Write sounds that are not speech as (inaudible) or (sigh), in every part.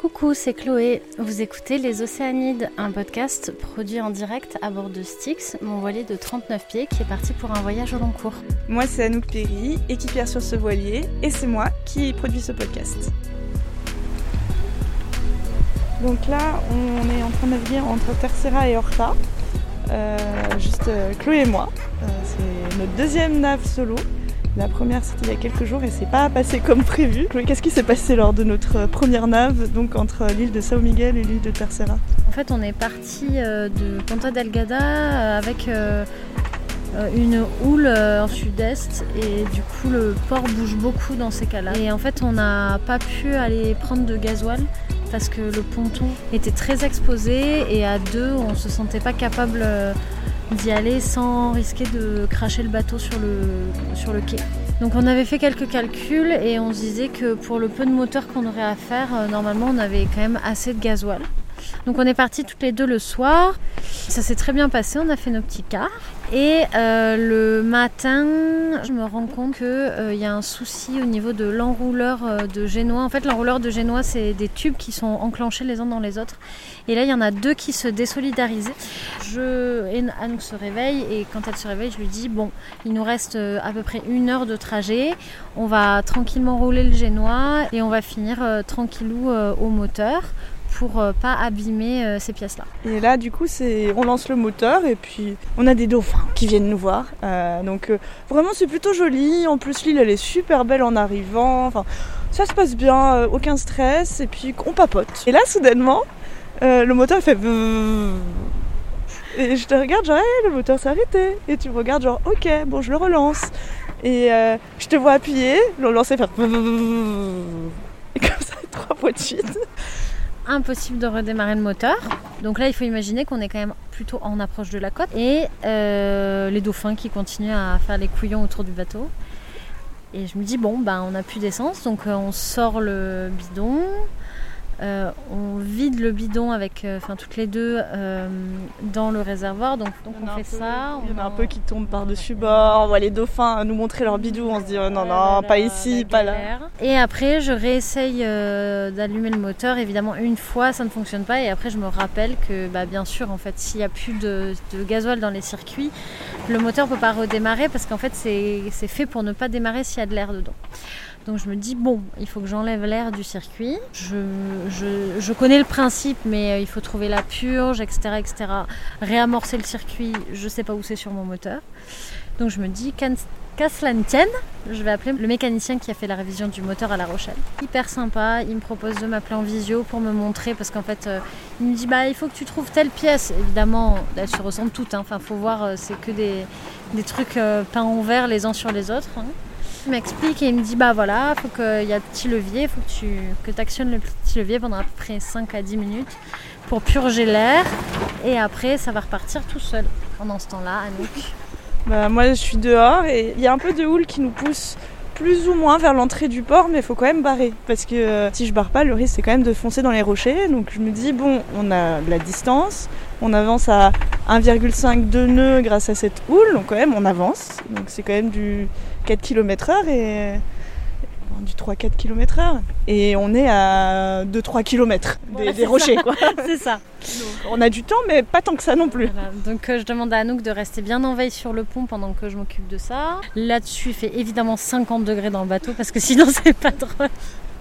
Coucou, c'est Chloé. Vous écoutez Les Océanides, un podcast produit en direct à bord de Styx, mon voilier de 39 pieds qui est parti pour un voyage au long cours. Moi, c'est Anouk Perry, équipière sur ce voilier, et c'est moi qui produit ce podcast. Donc là, on est en train de naviguer entre Tercera et Horta. Euh, juste euh, Chloé et moi. Euh, c'est notre deuxième nave solo. La première c'était il y a quelques jours et c'est pas passé comme prévu. Qu'est-ce qui s'est passé lors de notre première nave, donc entre l'île de Sao Miguel et l'île de Tercera En fait, on est parti de Ponta Delgada avec une houle en sud-est et du coup le port bouge beaucoup dans ces cas-là. Et en fait, on n'a pas pu aller prendre de gasoil parce que le ponton était très exposé et à deux, on se sentait pas capable d'y aller sans risquer de cracher le bateau sur le, quai. Donc on avait fait quelques calculs et on se disait que pour le peu de moteur qu'on aurait à faire, euh, normalement on avait quand même assez de gasoil. Donc on est partis toutes les deux le soir. Ça s'est très bien passé, on a fait nos petits cars. Et euh, le matin, je me rends compte qu'il euh, y a un souci au niveau de l'enrouleur euh, de génois. En fait, l'enrouleur de génois, c'est des tubes qui sont enclenchés les uns dans les autres. Et là, il y en a deux qui se désolidarisent. Je, Anouk se réveille et quand elle se réveille, je lui dis bon, il nous reste à peu près une heure de trajet. On va tranquillement rouler le génois et on va finir tranquillou au moteur pour euh, pas abîmer euh, ces pièces-là. Et là, du coup, c'est on lance le moteur et puis on a des dauphins qui viennent nous voir. Euh, donc vraiment, c'est plutôt joli. En plus, l'île, elle est super belle en arrivant. Enfin, ça se passe bien, aucun stress. Et puis on papote. Et là, soudainement, le moteur fait. Et je te regarde, genre, le moteur s'est arrêté. Et tu me regardes, genre, ok, bon, je le relance. Et je te vois appuyer, le lancer, faire. Et comme ça, (laughs) trois fois de suite impossible de redémarrer le moteur. Donc là, il faut imaginer qu'on est quand même plutôt en approche de la côte. Et euh, les dauphins qui continuent à faire les couillons autour du bateau. Et je me dis, bon, ben, on n'a plus d'essence, donc euh, on sort le bidon, euh, on vide le bidon avec, euh, enfin toutes les deux, euh, dans le réservoir. Donc, donc on fait ça. Il y en a un peu qui tombent par-dessus bord. On voit les dauphins nous montrer leur bidou. On se dit oh non, non, pas ici, pas là. Et après, je réessaye d'allumer le moteur. Évidemment, une fois, ça ne fonctionne pas. Et après, je me rappelle que, bah, bien sûr, en fait, s'il n'y a plus de, de, gasoil dans les circuits, le moteur ne peut pas redémarrer parce qu'en fait, c'est fait pour ne pas démarrer s'il y a de l'air dedans. Donc je me dis, bon, il faut que j'enlève l'air du circuit. Je, connais le principe, mais euh, il faut trouver la purge, etc. Réamorcer le circuit, je ne sais pas où c'est sur mon moteur. Donc je me dis, qu'à cela ne tienne, je vais appeler le mécanicien qui a fait la révision du moteur à La Rochelle. Hyper sympa, il me propose de m'appeler en visio pour me montrer parce qu'en fait, euh, il me dit bah il faut que tu trouves telle pièce. Évidemment, elles se ressemblent toutes. Hein. Enfin, faut voir, euh, c'est que des, trucs peints en vert les uns sur les autres. Hein. Il m'explique et il me dit bah voilà, faut qu'il y a le petit levier, faut que tu que actionnes le petit levier pendant à peu près 5 à 10 minutes pour purger l'air et après ça va repartir tout seul. Pendant ce temps-là, Anouk. Bah, moi je suis dehors et il y a un peu de houle qui nous pousse plus ou moins vers l'entrée du port, mais il faut quand même barrer. Parce que euh, si je barre pas, le risque c'est quand même de foncer dans les rochers. Donc je me dis, bon, on a la distance, on avance à 1,5 de nœuds grâce à cette houle, donc quand même on avance. Donc c'est quand même du, 4 km heure et du 3-4 km heure et on est à 2-3 km des, rochers (laughs) c'est ça. On a du temps mais pas tant que ça non plus. Donc euh, je demande à Anouk de rester bien en veille sur le pont pendant que je m'occupe de ça. Là-dessus il fait évidemment 50 degrés dans le bateau parce que sinon (laughs) c'est pas drôle.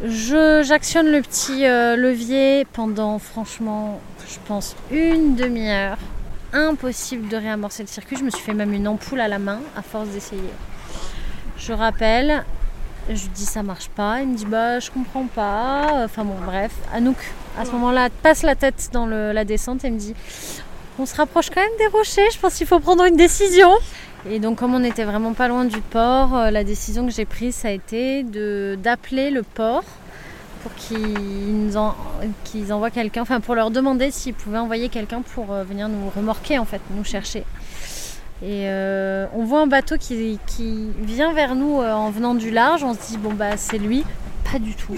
J'actionne le petit euh, levier pendant franchement je pense une demi-heure. Impossible de réamorcer le circuit. Je me suis fait même une ampoule à la main à force d'essayer je rappelle, je lui dis ça marche pas. Il me dit bah je comprends pas. Enfin bon bref. Anouk à ce moment-là passe la tête dans la descente et me dit on se rapproche quand même des rochers. Je pense qu'il faut prendre une décision. Et donc comme on était vraiment pas loin du port, euh, la décision que j'ai prise ça a été d'appeler le port pour qu'ils envoient quelqu'un, enfin pour leur demander s'ils pouvaient envoyer quelqu'un pour euh, venir nous remorquer en fait, nous chercher. Et euh, on voit un bateau qui, vient vers nous euh, en venant du large. On se dit, bon, bah, c'est lui. Pas du tout.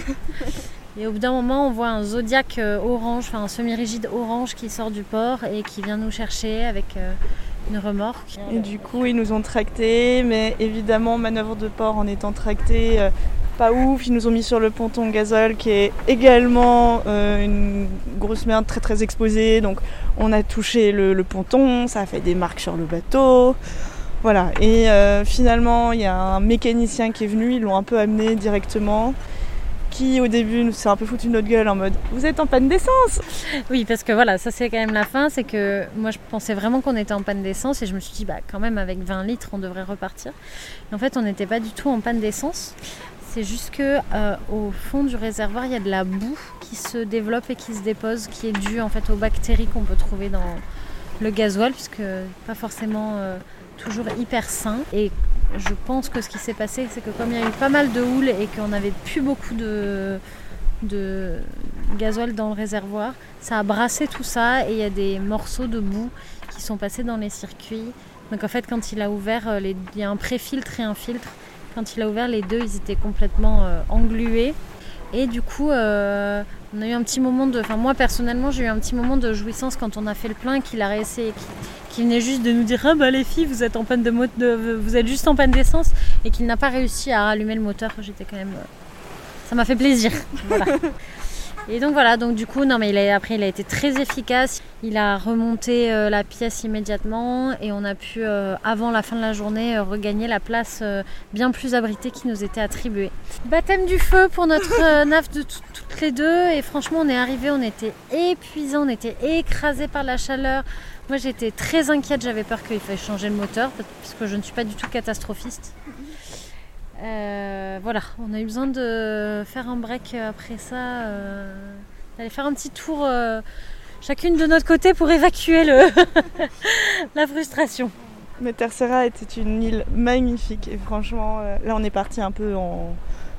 (laughs) Et au bout d'un moment, on voit un zodiac euh, orange, enfin un semi-rigide orange qui sort du port et qui vient nous chercher avec une remorque. Et du coup, ils nous ont tractés, mais évidemment, manœuvre de port en étant tractés pas ouf. Ils nous ont mis sur le ponton gazole qui est également euh, une grosse merde très très exposée. Donc on a touché le, ponton, ça a fait des marques sur le bateau. Voilà. Et euh, finalement, il y a un mécanicien qui est venu, ils l'ont un peu amené directement qui au début nous s'est un peu foutu notre gueule en mode vous êtes en panne d'essence Oui parce que voilà ça c'est quand même la fin c'est que moi je pensais vraiment qu'on était en panne d'essence et je me suis dit bah quand même avec 20 litres on devrait repartir. Et en fait on n'était pas du tout en panne d'essence. C'est juste que euh, au fond du réservoir il y a de la boue qui se développe et qui se dépose qui est due en fait aux bactéries qu'on peut trouver dans le gasoil puisque pas forcément euh, toujours hyper sain et je pense que ce qui s'est passé, c'est que comme il y a eu pas mal de houle et qu'on n'avait plus beaucoup de, gasoil dans le réservoir, ça a brassé tout ça et il y a des morceaux de boue qui sont passés dans les circuits. Donc en fait, quand il a ouvert, euh, les... il y a un pré-filtre et un filtre. Quand il a ouvert les deux, ils étaient complètement euh, englués. Et du coup, euh, on a eu un petit moment de. Enfin, moi personnellement, j'ai eu un petit moment de jouissance quand on a fait le plein, qu'il a réessayé, qu'il venait juste de nous dire Ah bah les filles, vous êtes en panne de, vous êtes juste en panne d'essence, et qu'il n'a pas réussi à rallumer le moteur. J'étais quand même. Ça m'a fait plaisir. Voilà. (laughs) Et donc voilà, donc du coup, non mais il a, après il a été très efficace. Il a remonté euh, la pièce immédiatement et on a pu, euh, avant la fin de la journée, euh, regagner la place bien plus abritée qui nous était attribuée. Baptême du feu pour notre (laughs) naf de toutes les deux et franchement on est arrivé, on était épuisés, on était écrasés par la chaleur. Moi j'étais très inquiète, j'avais peur qu'il faille changer le moteur parce que je ne suis pas du tout catastrophiste. Euh, voilà, on a eu besoin de faire un break après ça, euh, d'aller faire un petit tour euh, chacune de notre côté pour évacuer le (laughs) la frustration. Mais Tercera était une île magnifique et franchement, là on est parti un peu en,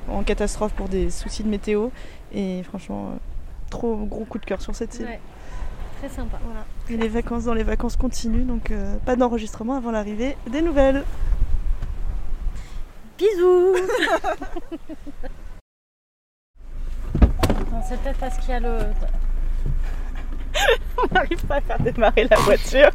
en, catastrophe pour des soucis de météo et franchement, trop gros coup de cœur sur cette île. Ouais, très sympa. Voilà. Et les vacances dans les vacances continuent, donc pas d'enregistrement avant l'arrivée des nouvelles. Bisous C'est peut-être parce qu'il y a le. (laughs) On n'arrive pas à faire démarrer la voiture.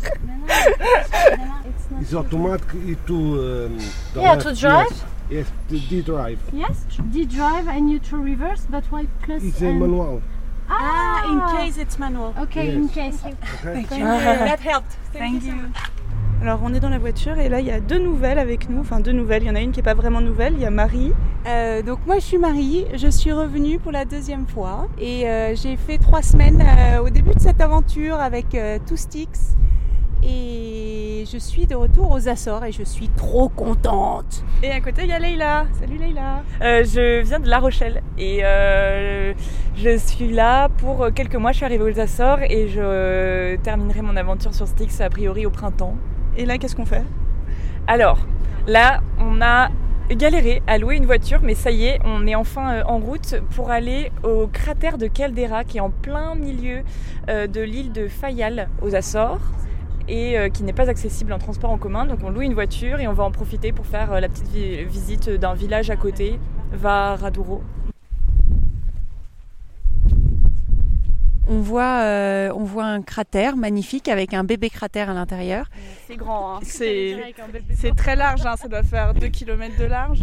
It's automatic to um, Yeah, to drive. Yes, yes to drive. Yes, D drive and you to reverse, but why plus It's a manual. Ah, in case it's manual. Okay, Yes. in case. Okay. Thank you. (laughs) That helped. Thank, you. Alors on est dans la voiture et là il y a deux nouvelles avec nous, enfin deux nouvelles, il y en a une qui est pas vraiment nouvelle, il y a Marie. Euh, donc moi je suis Marie, je suis revenue pour la deuxième fois et euh, j'ai fait trois semaines euh, au début de cette aventure avec euh, Two Sticks et je suis de retour aux Açores et je suis trop contente. Et à côté il y a Leïla. Salut Leïla. Euh, je viens de La Rochelle et euh, je suis là pour quelques mois. Je suis arrivée aux Açores et je terminerai mon aventure sur Styx a priori au printemps. Et là qu'est-ce qu'on fait? Alors là, on a galéré à louer une voiture, mais ça y est, on est enfin euh, en route pour aller au cratère de Caldera qui est en plein milieu euh, de l'île de Fayal aux Açores et euh, qui n'est pas accessible en transport en commun. Donc on loue une voiture et on va en profiter pour faire la petite vi- visite d'un village à côté, Varaduro. On voit, euh, on voit un cratère magnifique avec un bébé cratère à l'intérieur. C'est grand, hein. c'est c'est très large, hein. ça doit faire 2 km de large.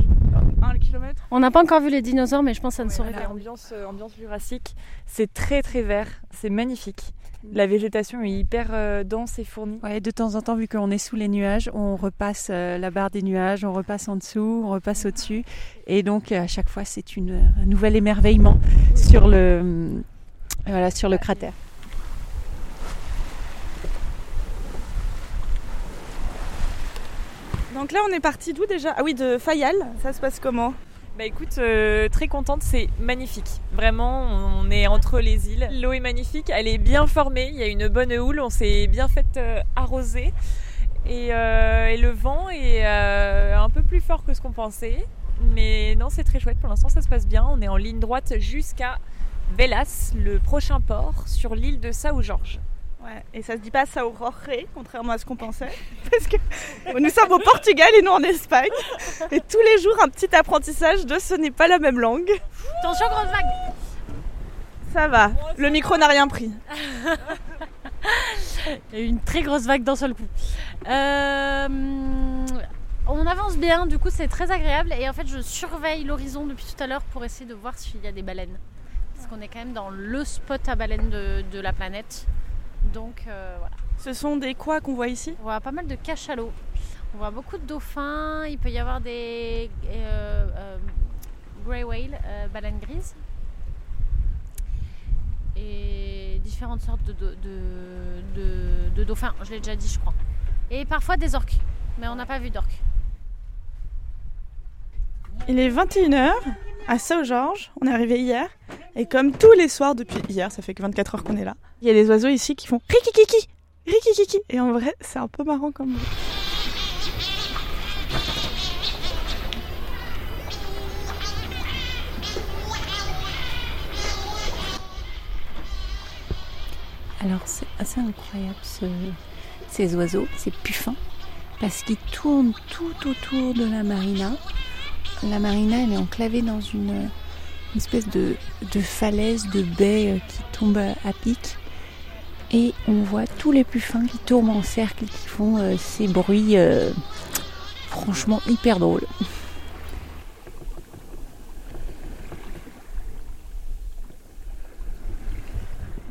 1 km On n'a pas encore vu les dinosaures, mais je pense que ça ne saurait faire. ambiance, euh, ambiance jurassique, c'est très très vert, c'est magnifique. La végétation est hyper euh, dense et fournie. Ouais, de temps en temps, vu qu'on est sous les nuages, on repasse euh, la barre des nuages, on repasse en dessous, on repasse au-dessus. Et donc, à chaque fois, c'est une, un nouvel émerveillement sur le, euh, voilà, sur le cratère. Donc là on est parti d'où déjà? Ah oui de Fayal, ça se passe comment? Bah écoute, euh, très contente, c'est magnifique. Vraiment, on est entre les îles. L'eau est magnifique, elle est bien formée, il y a une bonne houle, on s'est bien fait euh, arroser. Et, euh, et le vent est euh, un peu plus fort que ce qu'on pensait. Mais non, c'est très chouette, pour l'instant ça se passe bien. On est en ligne droite jusqu'à Velas, le prochain port, sur l'île de Sao-Georges. Ouais, et ça se dit pas Sao Jorge, contrairement à ce qu'on pensait. (laughs) Parce que nous sommes au Portugal et nous en Espagne. Et tous les jours, un petit apprentissage de ce n'est pas la même langue. Attention, grosse vague Ça va, le micro n'a rien pris. (laughs) Il y a eu une très grosse vague d'un seul coup. Euh, On avance bien, du coup c'est très agréable et en fait je surveille l'horizon depuis tout à l'heure pour essayer de voir s'il y a des baleines. Parce qu'on est quand même dans le spot à baleines de, de la planète. Donc euh, voilà. Ce sont des quoi qu'on voit ici? On voit pas mal de cachalots. On voit beaucoup de dauphins. Il peut y avoir des euh, euh, grey whale, euh, baleines grises. Et différentes sortes de, de- dauphins. Je l'ai déjà dit, je crois. Et parfois des orques. Mais on n'a pas vu d'orques. Il est 21h à Saint-Georges, on est arrivé hier, et comme tous les soirs depuis hier, ça fait que 24 heures qu'on est là, il y a des oiseaux ici qui font rikikiki, rikikiki, et en vrai c'est un peu marrant comme. Alors c'est assez incroyable ce- ces oiseaux, ces puffins, parce qu'ils tournent tout autour de la marina. La marina elle est enclavée dans une, une espèce de, de falaise, de baie euh, qui tombe à, pic. Et on voit tous les puffins qui tournent en cercle et qui font euh, ces bruits euh, franchement hyper drôles.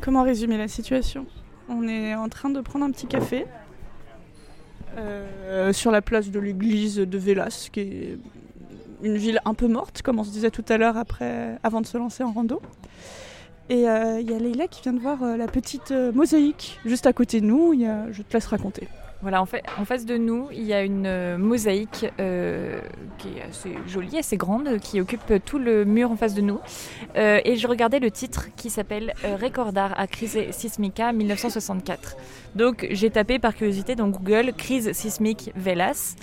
Comment résumer la situation? On est en train de prendre un petit café sur la place de l'église de Vélas, qui est une ville un peu morte, comme on se disait tout à l'heure avant de se lancer en rando. Et euh, il y a Leïla qui vient de voir euh, la petite euh, mosaïque juste à côté de nous. Y a- Je te laisse raconter. Voilà, en, fait, en face de nous, il y a une euh, mosaïque euh, qui est assez jolie, assez grande, qui occupe tout le mur en face de nous. Euh, et je regardais le titre qui s'appelle Record d'art à crise sismica 1964. Donc j'ai tapé par curiosité dans Google crise sismique Velas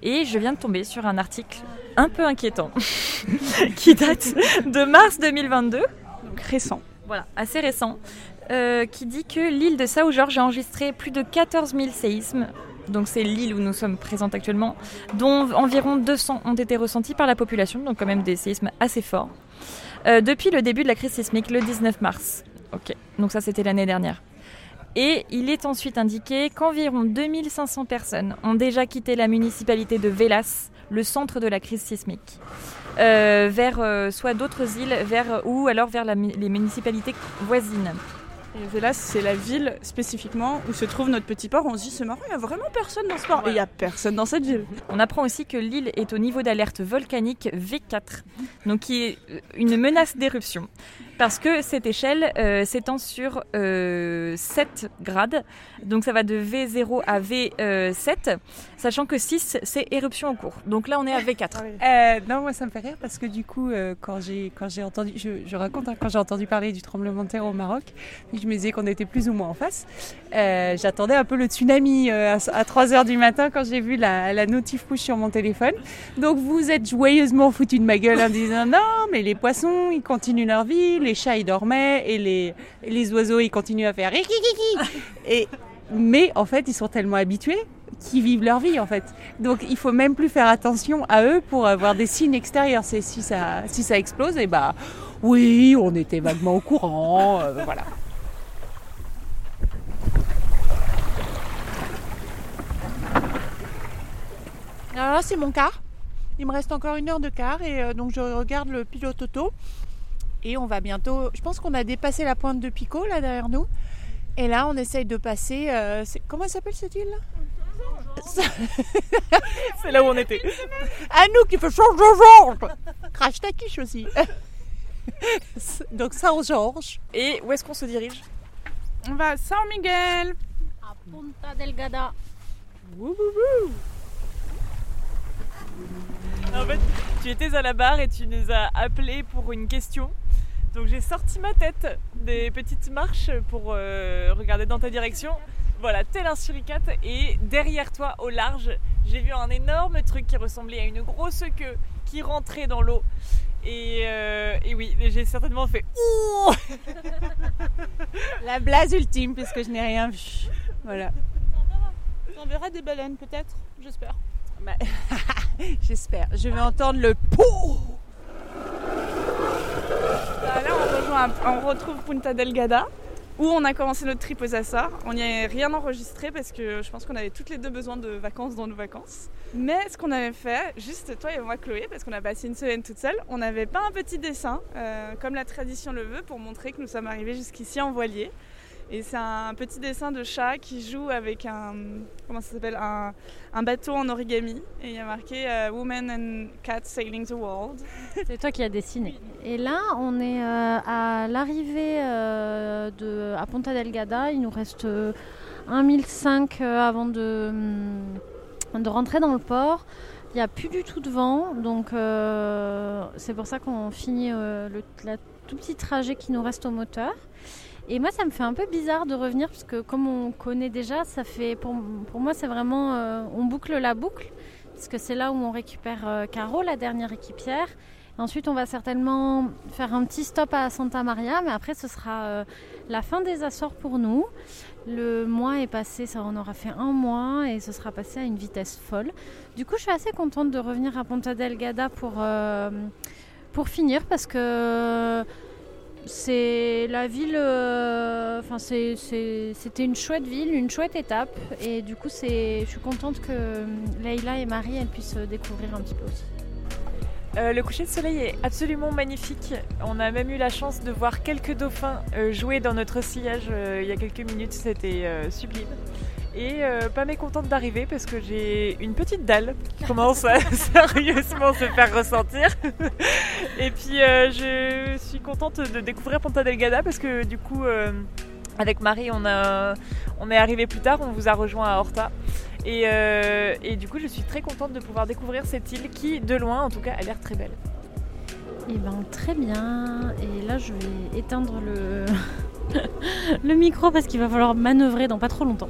et je viens de tomber sur un article un peu inquiétant (laughs) qui date de mars 2022 Donc récent. voilà, assez récent, euh, qui dit que l'île de Sao-Georges a enregistré plus de 14 000 séismes. Donc c'est l'île où nous sommes présentes actuellement, dont environ 200 ont été ressentis par la population, donc quand même des séismes assez forts. Euh, depuis le début de la crise sismique, le 19 mars. Ok, donc ça c'était l'année dernière. Et il est ensuite indiqué qu'environ 2500 personnes ont déjà quitté la municipalité de Velas, le centre de la crise sismique, euh, vers soit d'autres îles, vers ou alors vers les municipalités voisines. Et Vélas, c'est la ville spécifiquement où se trouve notre petit port. On se dit, c'est marrant, il n'y a vraiment personne dans ce port. Et il n'y a personne dans cette ville. On apprend aussi que l'île est au niveau d'alerte volcanique V4, donc qui est une menace d'éruption. Parce que cette échelle euh, s'étend sur euh, 7 grades, donc ça va de V0 à V7, sachant que 6 c'est éruption en cours. Donc là on est à V4. Euh, non, moi ça me fait rire parce que du coup, euh, quand j'ai quand j'ai entendu, je, je raconte hein, quand j'ai entendu parler du tremblement de terre au Maroc, je me disais qu'on était plus ou moins en face. Euh, J'attendais un peu le tsunami euh, à, à 3 heures du matin quand j'ai vu la, la notif push sur mon téléphone. Donc vous êtes joyeusement foutu de ma gueule en disant non, mais les poissons ils continuent leur vie, les chats ils dormaient et les oiseaux ils continuent à faire. Et mais en fait ils sont tellement habitués qu'ils vivent leur vie en fait. Donc il faut même plus faire attention à eux pour avoir des signes extérieurs. C'est si ça si ça explose et bah oui, on était vaguement au courant, euh, voilà. Alors là c'est mon quart. Il me reste encore une heure de quart et euh, donc je regarde le pilote auto et on va bientôt. Je pense qu'on a dépassé la pointe de Pico là derrière nous. Et là on essaye de passer. euh, comment elle s'appelle cette île là (laughs) C'est là où on était. (laughs) Anouk qui fait Georges Georges Crash ta quiche aussi. (laughs) Donc Saint-Georges. Et où est-ce qu'on se dirige? On va à San Miguel. À Punta Delgada. En fait, tu étais à la barre et tu nous as appelé pour une question. Donc j'ai sorti ma tête des petites marches pour euh, regarder dans ta direction. Voilà, tel un suricate. Et derrière toi, au large, j'ai vu un énorme truc qui ressemblait à une grosse queue qui rentrait dans l'eau. Et, euh, et oui, j'ai certainement fait Ouh La blase ultime puisque je n'ai rien vu. Voilà. On verra des baleines peut-être, j'espère. (laughs) J'espère. Je vais entendre le pou. Là, on, retrouve Punta Delgada, où on a commencé notre trip aux Açores. On n'y a rien enregistré parce que je pense qu'on avait toutes les deux besoin de vacances dans nos vacances. Mais ce qu'on avait fait, juste toi et moi Chloé, parce qu'on a passé une semaine toute seule, on avait pas un petit dessin, euh, comme la tradition le veut, pour montrer que nous sommes arrivés jusqu'ici en voilier. Et c'est un petit dessin de chat qui joue avec un, comment ça s'appelle, un, bateau en origami. Et il y a marqué euh, Women and Cats Sailing the World. (laughs) C'est toi qui as dessiné. Et là, on est euh, à l'arrivée euh, de à Ponta Delgada. Il nous reste euh, 1005 euh, avant de, de rentrer dans le port. Il n'y a plus du tout de vent, donc c'est pour ça qu'on finit le la tout petit trajet qui nous reste au moteur. Et moi, ça me fait un peu bizarre de revenir parce que comme on connaît déjà, ça fait pour, moi, c'est vraiment euh, on boucle la boucle parce que c'est là où on récupère euh, Caro, la dernière équipière. Ensuite, on va certainement faire un petit stop à Santa Maria, mais après, ce sera euh, la fin des Açores pour nous. Le mois est passé, ça on aura fait un mois et ce sera passé à une vitesse folle. Du coup, je suis assez contente de revenir à Ponta Delgada pour, pour finir parce que c'est la ville, euh, enfin c'était une chouette ville, une chouette étape et du coup je suis contente que Leïla et Marie puissent découvrir un petit peu aussi. Euh, le coucher de soleil est absolument magnifique. On a même eu la chance de voir quelques dauphins euh, jouer dans notre sillage euh, il y a quelques minutes. C'était euh, sublime. Et euh, pas mécontente d'arriver parce que j'ai une petite dalle qui commence à (laughs) sérieusement se faire ressentir. Et puis euh, je suis contente de découvrir Ponta Delgada parce que du coup, euh, avec Marie, on, a, on est arrivé plus tard, on vous a rejoint à Horta. Et, et du coup, je suis très contente de pouvoir découvrir cette île qui, de loin en tout cas, a l'air très belle. Et ben très bien. Et là je vais éteindre le le micro parce qu'il va falloir manœuvrer dans pas trop longtemps.